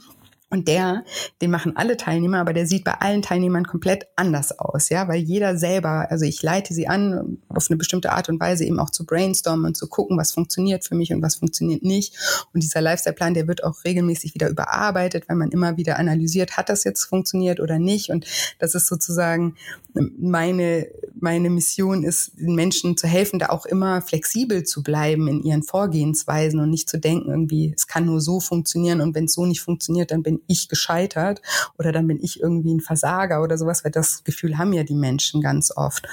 Und der, den machen alle Teilnehmer, aber der sieht bei allen Teilnehmern komplett anders aus, ja, weil jeder selber, also ich leite sie an, auf eine bestimmte Art und Weise eben auch zu brainstormen und zu gucken, was funktioniert für mich und was funktioniert nicht. Und dieser Lifestyle-Plan, der wird auch regelmäßig wieder überarbeitet, weil man immer wieder analysiert, hat das jetzt funktioniert oder nicht. Und das ist sozusagen meine, meine Mission ist, den Menschen zu helfen, da auch immer flexibel zu bleiben in ihren Vorgehensweisen und nicht zu denken, irgendwie, es kann nur so funktionieren und wenn es so nicht funktioniert, dann bin ich gescheitert oder dann bin ich irgendwie ein Versager oder sowas, weil das Gefühl haben ja die Menschen ganz oft.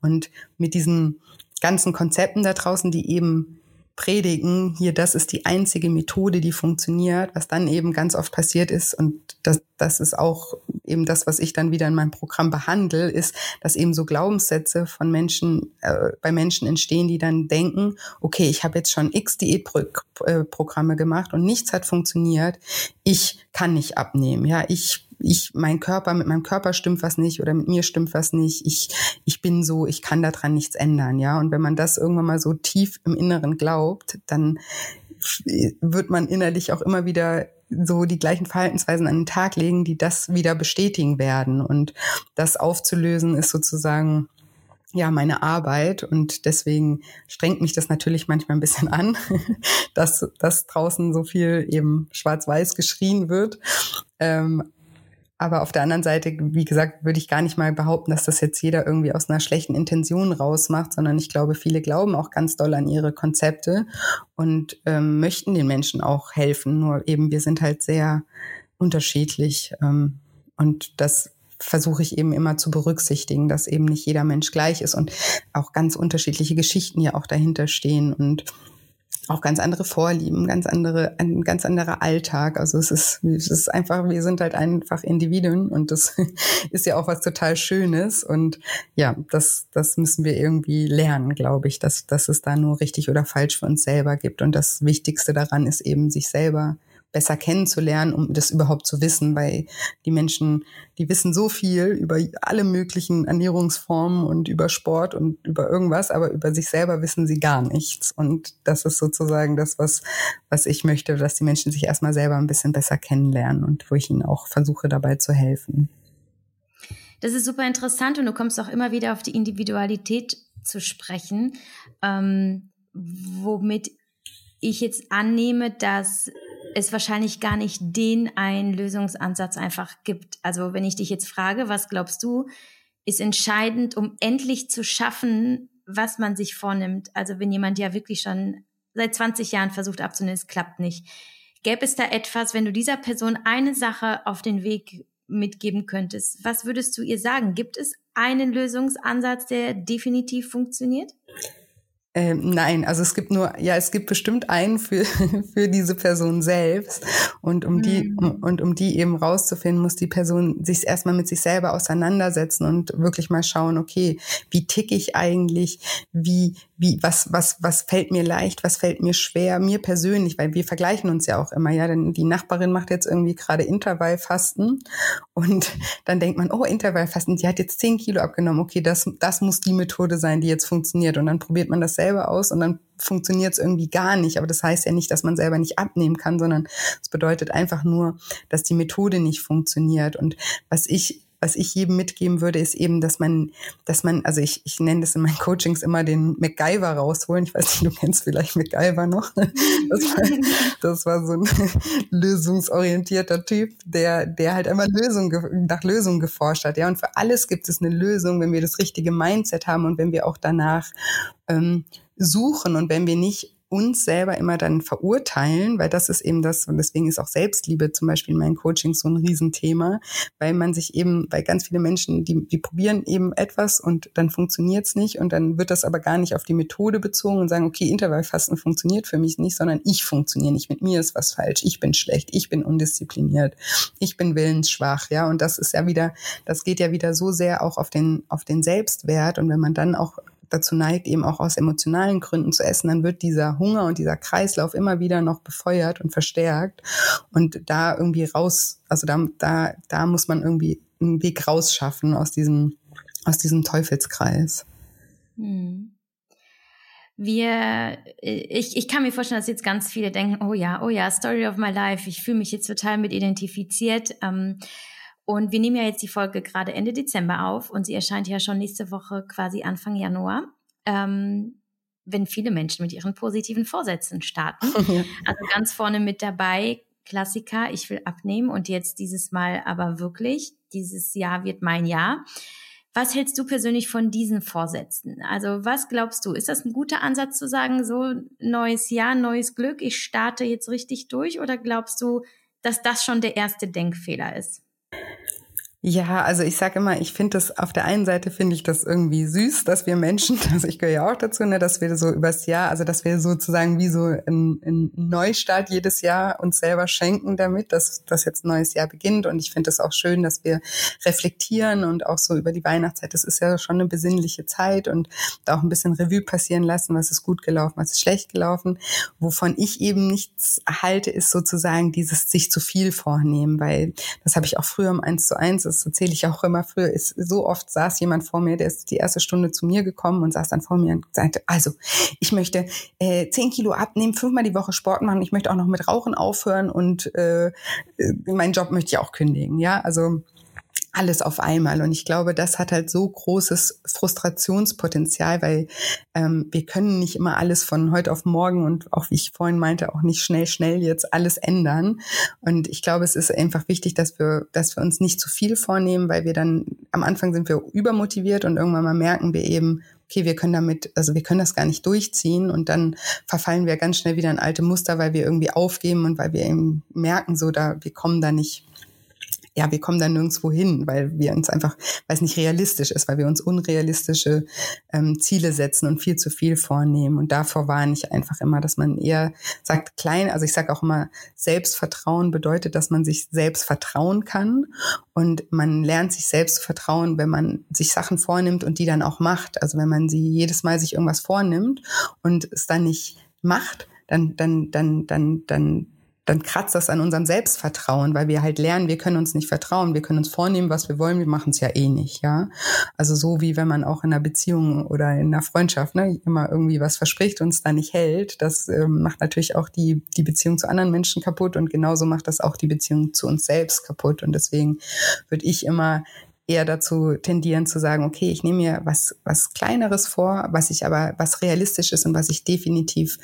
Und mit diesen ganzen Konzepten da draußen, die eben predigen, hier, das ist die einzige Methode, die funktioniert, was dann eben ganz oft passiert ist und das, das ist auch eben das, was ich dann wieder in meinem Programm behandle, ist, dass eben so Glaubenssätze von Menschen, äh, bei Menschen entstehen, die dann denken, okay, ich habe jetzt schon x Diätprogramme gemacht und nichts hat funktioniert, ich kann nicht abnehmen, ja, ich ich, mein Körper, mit meinem Körper stimmt was nicht oder mit mir stimmt was nicht. Ich, ich bin so, ich kann daran nichts ändern, ja. Und wenn man das irgendwann mal so tief im Inneren glaubt, dann wird man innerlich auch immer wieder so die gleichen Verhaltensweisen an den Tag legen, die das wieder bestätigen werden. Und das aufzulösen ist sozusagen ja meine Arbeit und deswegen strengt mich das natürlich manchmal ein bisschen an, [laughs] dass, dass draußen so viel eben schwarz-weiß geschrien wird. Ähm, aber auf der anderen Seite, wie gesagt, würde ich gar nicht mal behaupten, dass das jetzt jeder irgendwie aus einer schlechten Intention rausmacht, sondern ich glaube, viele glauben auch ganz doll an ihre Konzepte und ähm, möchten den Menschen auch helfen. Nur eben, wir sind halt sehr unterschiedlich. Ähm, und das versuche ich eben immer zu berücksichtigen, dass eben nicht jeder Mensch gleich ist und auch ganz unterschiedliche Geschichten ja auch dahinter stehen. Und auch ganz andere Vorlieben, ganz andere, ein ganz anderer Alltag. Also es ist, es ist einfach, wir sind halt einfach Individuen und das [laughs] ist ja auch was total Schönes. Und ja, das, das müssen wir irgendwie lernen, glaube ich, dass, dass es da nur richtig oder falsch für uns selber gibt. Und das Wichtigste daran ist eben, sich selber besser kennenzulernen, um das überhaupt zu wissen, weil die Menschen, die wissen so viel über alle möglichen Ernährungsformen und über Sport und über irgendwas, aber über sich selber wissen sie gar nichts. Und das ist sozusagen das, was, was ich möchte, dass die Menschen sich erstmal selber ein bisschen besser kennenlernen und wo ich ihnen auch versuche dabei zu helfen. Das ist super interessant und du kommst auch immer wieder auf die Individualität zu sprechen, ähm, womit ich jetzt annehme, dass es wahrscheinlich gar nicht den einen Lösungsansatz einfach gibt. Also wenn ich dich jetzt frage, was glaubst du, ist entscheidend, um endlich zu schaffen, was man sich vornimmt. Also wenn jemand ja wirklich schon seit 20 Jahren versucht abzunehmen, es klappt nicht. Gäbe es da etwas, wenn du dieser Person eine Sache auf den Weg mitgeben könntest, was würdest du ihr sagen? Gibt es einen Lösungsansatz, der definitiv funktioniert? Ähm, nein, also es gibt nur, ja, es gibt bestimmt einen für, [laughs] für diese Person selbst. Und um mhm. die, um, und um die eben rauszufinden, muss die Person sich erstmal mit sich selber auseinandersetzen und wirklich mal schauen, okay, wie tick ich eigentlich? Wie, wie, was, was, was fällt mir leicht? Was fällt mir schwer? Mir persönlich, weil wir vergleichen uns ja auch immer, ja, denn die Nachbarin macht jetzt irgendwie gerade Intervallfasten und [laughs] dann denkt man, oh, Intervallfasten, die hat jetzt zehn Kilo abgenommen. Okay, das, das muss die Methode sein, die jetzt funktioniert. Und dann probiert man das selbst selber aus und dann funktioniert es irgendwie gar nicht. Aber das heißt ja nicht, dass man selber nicht abnehmen kann, sondern es bedeutet einfach nur, dass die Methode nicht funktioniert. Und was ich was ich jedem mitgeben würde, ist eben, dass man, dass man, also ich, ich nenne das in meinen Coachings immer den MacGyver rausholen. Ich weiß nicht, du kennst vielleicht MacGyver noch. Das war, [laughs] das war so ein [laughs] lösungsorientierter Typ, der, der halt immer Lösung, nach Lösungen geforscht hat. Ja, und für alles gibt es eine Lösung, wenn wir das richtige Mindset haben und wenn wir auch danach ähm, suchen und wenn wir nicht uns selber immer dann verurteilen, weil das ist eben das, und deswegen ist auch Selbstliebe zum Beispiel in meinen Coachings so ein Riesenthema, weil man sich eben, weil ganz viele Menschen, die, die probieren eben etwas und dann funktioniert es nicht und dann wird das aber gar nicht auf die Methode bezogen und sagen, okay, Intervallfasten funktioniert für mich nicht, sondern ich funktioniere nicht, mit mir ist was falsch, ich bin schlecht, ich bin undiszipliniert, ich bin willensschwach, ja, und das ist ja wieder, das geht ja wieder so sehr auch auf den, auf den Selbstwert. Und wenn man dann auch dazu neigt, eben auch aus emotionalen Gründen zu essen, dann wird dieser Hunger und dieser Kreislauf immer wieder noch befeuert und verstärkt. Und da irgendwie raus, also da, da, da muss man irgendwie einen Weg rausschaffen aus diesem, aus diesem Teufelskreis. Hm. Wir, ich, ich kann mir vorstellen, dass jetzt ganz viele denken, oh ja, oh ja, Story of my life, ich fühle mich jetzt total mit identifiziert. Ähm, und wir nehmen ja jetzt die Folge gerade Ende Dezember auf und sie erscheint ja schon nächste Woche quasi Anfang Januar. Ähm, wenn viele Menschen mit ihren positiven Vorsätzen starten. [laughs] Ja. Also ganz vorne mit dabei, Klassiker, ich will abnehmen und jetzt dieses Mal aber wirklich, dieses Jahr wird mein Jahr. Was hältst du persönlich von diesen Vorsätzen? Also was glaubst du? Ist das ein guter Ansatz zu sagen, so neues Jahr, neues Glück, ich starte jetzt richtig durch? Oder glaubst du, dass das schon der erste Denkfehler ist? Ja, also ich sage immer, ich finde das auf der einen Seite finde ich das irgendwie süß, dass wir Menschen, [laughs] also ich gehöre ja auch dazu, ne, dass wir so übers Jahr, also dass wir sozusagen wie so ein, ein Neustart jedes Jahr uns selber schenken damit, dass das jetzt ein neues Jahr beginnt. Und ich finde es auch schön, dass wir reflektieren und auch so über die Weihnachtszeit. Das ist ja schon eine besinnliche Zeit und da auch ein bisschen Revue passieren lassen, was ist gut gelaufen, was ist schlecht gelaufen. Wovon ich eben nichts halte, ist sozusagen dieses sich zu viel vornehmen, weil das habe ich auch früher im Eins zu eins das erzähle ich auch immer früher, ist so oft saß jemand vor mir, der ist die erste Stunde zu mir gekommen und saß dann vor mir und sagte, also ich möchte äh, 10 Kilo abnehmen, fünfmal die Woche Sport machen, ich möchte auch noch mit Rauchen aufhören und äh, meinen Job möchte ich auch kündigen. Ja, also alles auf einmal. Und ich glaube, das hat halt so großes Frustrationspotenzial, weil ähm, wir können nicht immer alles von heute auf morgen und auch wie ich vorhin meinte, auch nicht schnell, schnell jetzt alles ändern. Und ich glaube, es ist einfach wichtig, dass wir, dass wir uns nicht zu viel vornehmen, weil wir dann am Anfang sind wir übermotiviert und irgendwann mal merken wir eben, okay, wir können damit, also wir können das gar nicht durchziehen und dann verfallen wir ganz schnell wieder in alte Muster, weil wir irgendwie aufgeben und weil wir eben merken, so da, wir kommen da nicht ja, wir kommen da nirgendwo hin, weil wir uns einfach, weil es nicht realistisch ist, weil wir uns unrealistische ähm, Ziele setzen und viel zu viel vornehmen. Und davor warne ich einfach immer, dass man eher sagt, klein, also ich sage auch immer, Selbstvertrauen bedeutet, dass man sich selbst vertrauen kann. Und man lernt sich selbst zu vertrauen, wenn man sich Sachen vornimmt und die dann auch macht. Also wenn man sie jedes Mal sich irgendwas vornimmt und es dann nicht macht, dann, dann, dann, dann, dann dann kratzt das an unserem Selbstvertrauen, weil wir halt lernen, wir können uns nicht vertrauen, wir können uns vornehmen, was wir wollen, wir machen es ja eh nicht, ja. Also so wie wenn man auch in einer Beziehung oder in einer Freundschaft ne, immer irgendwie was verspricht und es dann nicht hält, das ähm, macht natürlich auch die, die Beziehung zu anderen Menschen kaputt und genauso macht das auch die Beziehung zu uns selbst kaputt. Und deswegen würde ich immer eher dazu tendieren zu sagen, okay, ich nehme mir was, was kleineres vor, was ich aber, was realistisch ist und was ich definitiv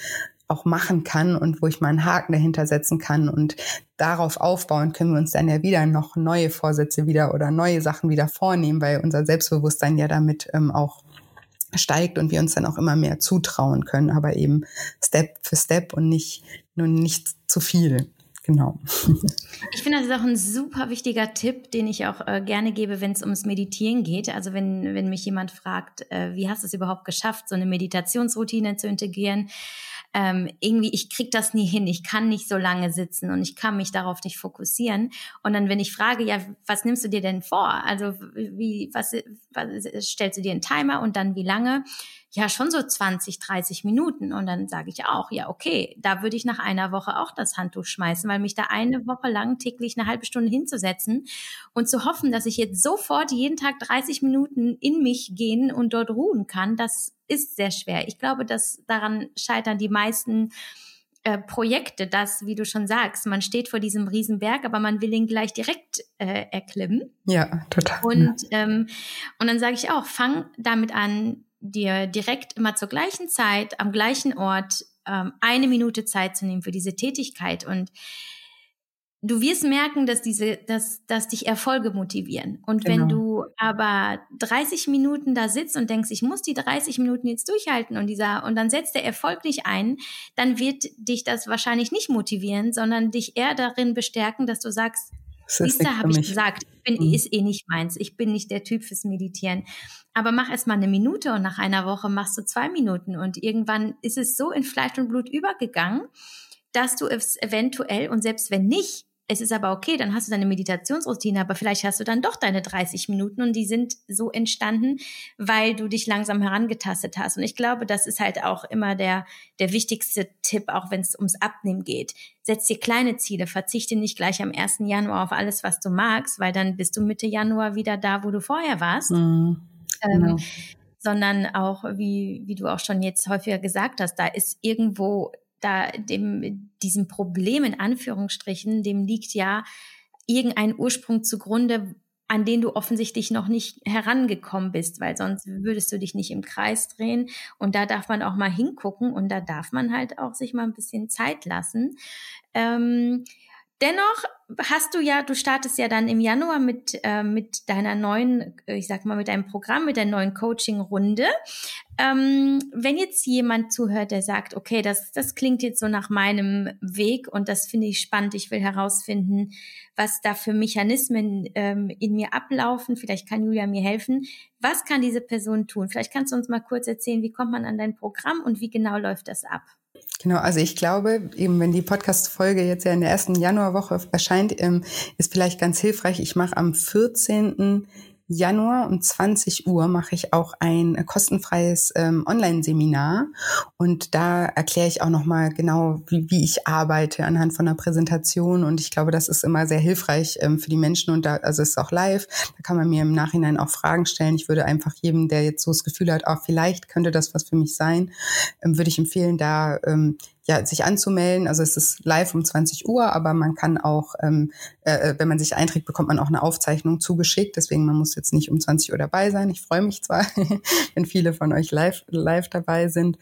auch machen kann und wo ich mal einen Haken dahinter setzen kann und darauf aufbauen können wir uns dann ja wieder noch neue Vorsätze wieder oder neue Sachen wieder vornehmen, weil unser Selbstbewusstsein ja damit ähm, auch steigt und wir uns dann auch immer mehr zutrauen können, aber eben Step für Step und nicht nur nicht zu viel. Genau. Ich finde, das ist auch ein super wichtiger Tipp, den ich auch äh, gerne gebe, wenn es ums Meditieren geht. Also wenn, wenn mich jemand fragt, äh, wie hast du es überhaupt geschafft, so eine Meditationsroutine zu integrieren, ähm, irgendwie, ich krieg das nie hin, ich kann nicht so lange sitzen und ich kann mich darauf nicht fokussieren. Und dann, wenn ich frage, ja, was nimmst du dir denn vor? Also wie, was, was stellst du dir einen Timer und dann wie lange? Ja schon so 20, 30 Minuten. Und dann sage ich auch, ja, okay, da würde ich nach einer Woche auch das Handtuch schmeißen, weil mich da eine Woche lang täglich eine halbe Stunde hinzusetzen und zu hoffen, dass ich jetzt sofort jeden Tag 30 Minuten in mich gehen und dort ruhen kann, das ist sehr schwer. Ich glaube, dass daran scheitern die meisten äh, Projekte, dass, wie du schon sagst, man steht vor diesem Riesenberg, aber man will ihn gleich direkt äh, erklimmen. Ja, total. Und, ähm, und dann sage ich auch, fang damit an, dir direkt immer zur gleichen Zeit am gleichen Ort ähm, eine Minute Zeit zu nehmen für diese Tätigkeit und du wirst merken, dass diese, dass, dass dich Erfolge motivieren. Und genau. wenn du aber 30 Minuten da sitzt und denkst, ich muss die 30 Minuten jetzt durchhalten und dieser, und dann setzt der Erfolg nicht ein, dann wird dich das wahrscheinlich nicht motivieren, sondern dich eher darin bestärken, dass du sagst, Du, habe ich gesagt, ich bin, mhm. ist eh nicht meins. Ich bin nicht der Typ fürs Meditieren. Aber mach erst mal eine Minute und nach einer Woche machst du zwei Minuten und irgendwann ist es so in Fleisch und Blut übergegangen, dass du es eventuell und selbst wenn nicht, es ist aber okay, dann hast du deine Meditationsroutine, aber vielleicht hast du dann doch deine 30 Minuten und die sind so entstanden, weil du dich langsam herangetastet hast. Und ich glaube, das ist halt auch immer der, der wichtigste Tipp, auch wenn es ums Abnehmen geht. Setz dir kleine Ziele, verzichte nicht gleich am 1. Januar auf alles, was du magst, weil dann bist du Mitte Januar wieder da, wo du vorher warst. Mhm, genau. ähm, sondern auch, wie, wie du auch schon jetzt häufiger gesagt hast, da ist irgendwo da dem, diesem Problem in Anführungsstrichen, dem liegt ja irgendein Ursprung zugrunde, an den du offensichtlich noch nicht herangekommen bist, weil sonst würdest du dich nicht im Kreis drehen. Und da darf man auch mal hingucken und da darf man halt auch sich mal ein bisschen Zeit lassen. Ähm, Dennoch hast du ja, du startest ja dann im Januar mit, äh, mit deiner neuen, äh, ich sag mal, mit deinem Programm, mit der neuen Coaching-Runde. Ähm, wenn jetzt jemand zuhört, der sagt, okay, das, das klingt jetzt so nach meinem Weg und das finde ich spannend, ich will herausfinden, was da für Mechanismen ähm, in mir ablaufen, vielleicht kann Julia mir helfen. Was kann diese Person tun? Vielleicht kannst du uns mal kurz erzählen, wie kommt man an dein Programm und wie genau läuft das ab? Genau, also ich glaube, eben wenn die Podcast-Folge jetzt ja in der ersten Januarwoche erscheint, ähm, ist vielleicht ganz hilfreich. Ich mache am 14. Januar um 20 Uhr mache ich auch ein kostenfreies ähm, Online-Seminar. Und da erkläre ich auch nochmal genau, wie, wie ich arbeite anhand von einer Präsentation. Und ich glaube, das ist immer sehr hilfreich ähm, für die Menschen. Und da, also es ist auch live, da kann man mir im Nachhinein auch Fragen stellen. Ich würde einfach jedem, der jetzt so das Gefühl hat, auch vielleicht könnte das was für mich sein, ähm, würde ich empfehlen, da ähm, ja, sich anzumelden. Also es ist live um 20 Uhr, aber man kann auch, ähm, äh, äh, wenn man sich einträgt, bekommt man auch eine Aufzeichnung zugeschickt. Deswegen, man muss jetzt nicht um 20 Uhr dabei sein. Ich freue mich zwar, [laughs] wenn viele von euch live, live dabei sind.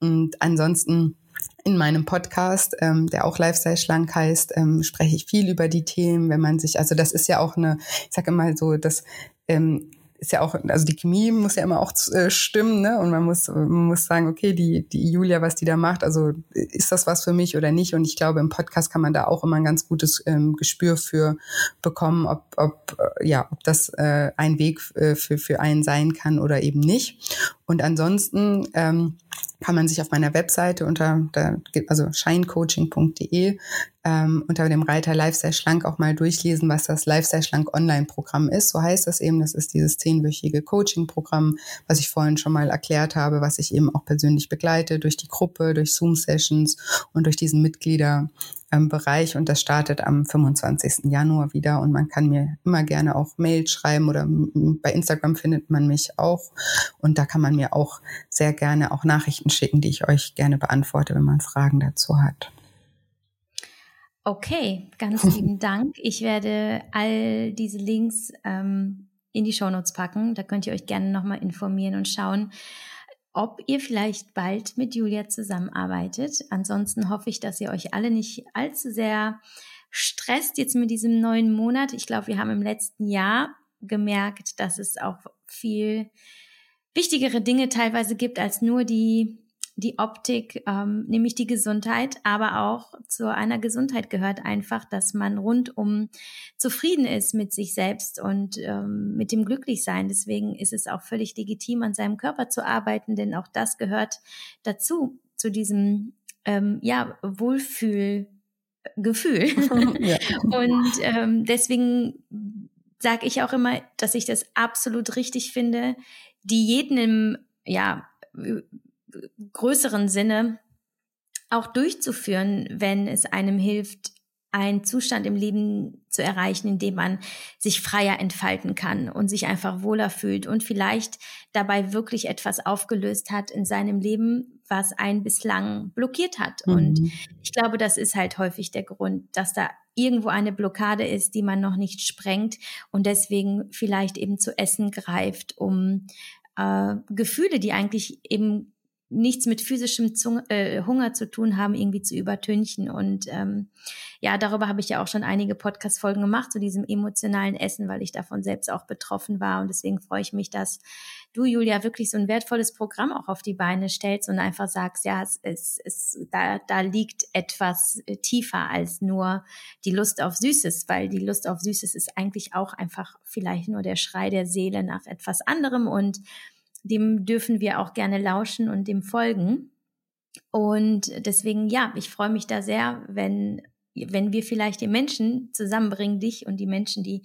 Und ansonsten in meinem Podcast, ähm, der auch Lifestyle schlank heißt, ähm, spreche ich viel über die Themen, wenn man sich, also das ist ja auch eine, ich sage immer so, dass ähm, ist ja auch, also die Chemie muss ja immer auch äh, stimmen, ne? Und man muss, man muss sagen, okay, die, die Julia, was die da macht, also ist das was für mich oder nicht? Und ich glaube, im Podcast kann man da auch immer ein ganz gutes ähm, Gespür für bekommen, ob, ob, äh, ja, ob das äh, ein Weg äh, für, für einen sein kann oder eben nicht. Und ansonsten ähm, kann man sich auf meiner Webseite unter, da, also shinecoaching.de ähm, unter dem Reiter Lifestyle Schlank auch mal durchlesen, was das Lifestyle Schlank Online-Programm ist. So heißt das eben. Das ist dieses zehnwöchige Coaching-Programm, was ich vorhin schon mal erklärt habe, was ich eben auch persönlich begleite durch die Gruppe, durch Zoom-Sessions und durch diesen Mitglieder ähm, Bereich und das startet am 25. Januar wieder und man kann mir immer gerne auch Mail schreiben oder bei Instagram findet man mich auch und da kann man mir auch sehr gerne auch Nachrichten schicken, die ich euch gerne beantworte, wenn man Fragen dazu hat. Okay, ganz [laughs] lieben Dank. Ich werde all diese Links ähm, in die Shownotes packen. Da könnt ihr euch gerne nochmal informieren und schauen, ob ihr vielleicht bald mit Julia zusammenarbeitet. Ansonsten hoffe ich, dass ihr euch alle nicht allzu sehr stresst jetzt mit diesem neuen Monat. Ich glaube, wir haben im letzten Jahr gemerkt, dass es auch viel wichtigere Dinge teilweise gibt als nur die die Optik, ähm, nämlich die Gesundheit, aber auch zu einer Gesundheit gehört einfach, dass man rundum zufrieden ist mit sich selbst und ähm, mit dem Glücklichsein. Deswegen ist es auch völlig legitim, an seinem Körper zu arbeiten, denn auch das gehört dazu, zu diesem ähm, ja, Wohlfühlgefühl. [laughs] ja. Und ähm, deswegen sage ich auch immer, dass ich das absolut richtig finde, die jeden im ja, größeren Sinne auch durchzuführen, wenn es einem hilft, einen Zustand im Leben zu erreichen, in dem man sich freier entfalten kann und sich einfach wohler fühlt und vielleicht dabei wirklich etwas aufgelöst hat in seinem Leben, was einen bislang blockiert hat. Mhm. Und ich glaube, das ist halt häufig der Grund, dass da irgendwo eine Blockade ist, die man noch nicht sprengt und deswegen vielleicht eben zu Essen greift, um äh, Gefühle, die eigentlich eben nichts mit physischem Zung äh, Hunger zu tun haben, irgendwie zu übertünchen. Und ähm, ja, darüber habe ich ja auch schon einige Podcast-Folgen gemacht, zu diesem emotionalen Essen, weil ich davon selbst auch betroffen war. Und deswegen freue ich mich, dass du, Julia, wirklich so ein wertvolles Programm auch auf die Beine stellst und einfach sagst, ja, es, es, es, da, da liegt etwas äh, tiefer als nur die Lust auf Süßes, weil die Lust auf Süßes ist eigentlich auch einfach vielleicht nur der Schrei der Seele nach etwas anderem und dem dürfen wir auch gerne lauschen und dem folgen. Und deswegen, ja, ich freue mich da sehr, wenn, wenn wir vielleicht die Menschen zusammenbringen, dich und die Menschen, die,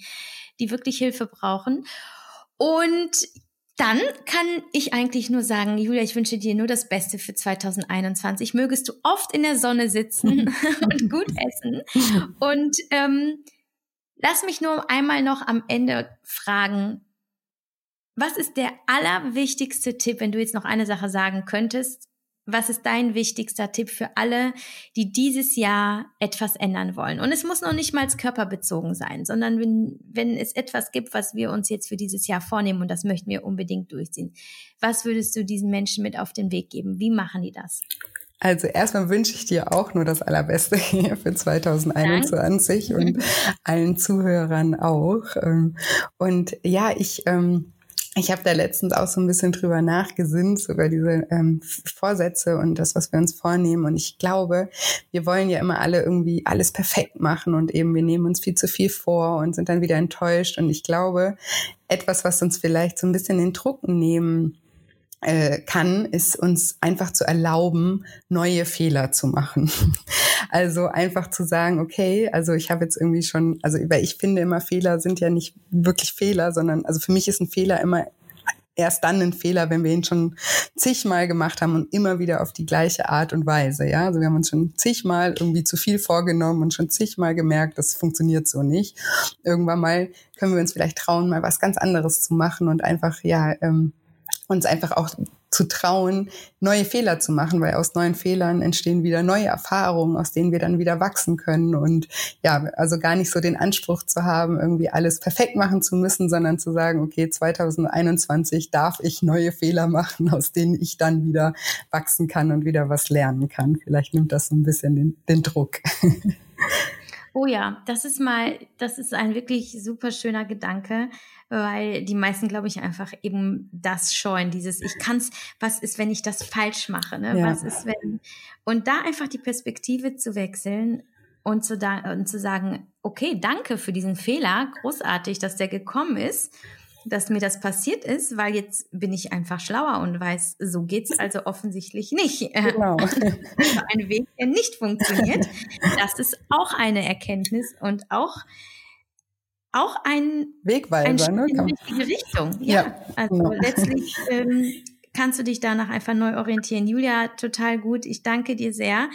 die wirklich Hilfe brauchen. Und dann kann ich eigentlich nur sagen, Julia, ich wünsche dir nur das Beste für 2021. Mögest du oft in der Sonne sitzen [laughs] und gut essen. Und ähm, lass mich nur einmal noch am Ende fragen, was ist der allerwichtigste Tipp, wenn du jetzt noch eine Sache sagen könntest? Was ist dein wichtigster Tipp für alle, die dieses Jahr etwas ändern wollen? Und es muss noch nicht mal körperbezogen sein, sondern wenn, wenn es etwas gibt, was wir uns jetzt für dieses Jahr vornehmen und das möchten wir unbedingt durchziehen. Was würdest du diesen Menschen mit auf den Weg geben? Wie machen die das? Also erstmal wünsche ich dir auch nur das Allerbeste [laughs] für 2021 Danke. und allen Zuhörern auch. Ähm, und ja, ich ähm, ich habe da letztens auch so ein bisschen drüber nachgesinnt, sogar diese ähm, Vorsätze und das, was wir uns vornehmen. Und ich glaube, wir wollen ja immer alle irgendwie alles perfekt machen und eben wir nehmen uns viel zu viel vor und sind dann wieder enttäuscht. Und ich glaube, etwas, was uns vielleicht so ein bisschen den Druck nehmen äh, kann, ist uns einfach zu erlauben, neue Fehler zu machen. [laughs] Also einfach zu sagen, okay, also ich habe jetzt irgendwie schon, also weil ich finde immer Fehler sind ja nicht wirklich Fehler, sondern also für mich ist ein Fehler immer erst dann ein Fehler, wenn wir ihn schon zigmal gemacht haben und immer wieder auf die gleiche Art und Weise. Ja, also wir haben uns schon zigmal irgendwie zu viel vorgenommen und schon zigmal gemerkt, das funktioniert so nicht. Irgendwann mal können wir uns vielleicht trauen, mal was ganz anderes zu machen und einfach ja ähm, uns einfach auch zu trauen, neue Fehler zu machen, weil aus neuen Fehlern entstehen wieder neue Erfahrungen, aus denen wir dann wieder wachsen können und ja, also gar nicht so den Anspruch zu haben, irgendwie alles perfekt machen zu müssen, sondern zu sagen, okay, 2021 darf ich neue Fehler machen, [laughs] aus denen ich dann wieder wachsen kann und wieder was lernen kann. Vielleicht nimmt das so ein bisschen den, den Druck. [laughs] Oh ja, das ist mal, das ist ein wirklich super schöner Gedanke, weil die meisten, glaube ich, einfach eben das scheuen, dieses ich kann's, was ist, wenn ich das falsch mache, ne? Ja. Was ist, wenn und da einfach die Perspektive zu wechseln und zu, da, und zu sagen, okay, danke für diesen Fehler, großartig, dass der gekommen ist dass mir das passiert ist, weil jetzt bin ich einfach schlauer und weiß, so geht's [laughs] also offensichtlich nicht. Genau. [laughs] ein Weg, der nicht funktioniert. Das ist auch eine Erkenntnis und auch auch ein Wegweiser, ein ne? in die richtige Richtung. Ja, ja also genau. letztlich ähm, kannst du dich danach einfach neu orientieren. Julia, total gut. Ich danke dir sehr.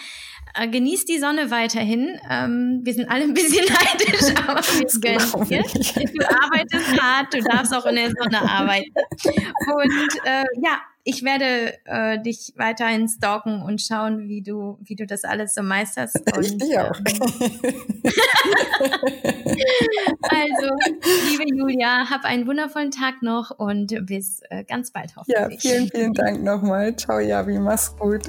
Äh, genieß die Sonne weiterhin. Ähm, wir sind alle ein bisschen [laughs] neidisch, aber wir gönnen dir. Du arbeitest hart, du darfst auch in der Sonne arbeiten. Und äh, ja, ich werde äh, dich weiterhin stalken und schauen, wie du, wie du das alles so meisterst. [laughs] Und, ich auch. Ähm, [laughs] also, liebe Julia, hab einen wundervollen Tag noch und bis äh, ganz bald hoffentlich. Ja, vielen, vielen Dank nochmal. Ciao, Javi, mach's gut.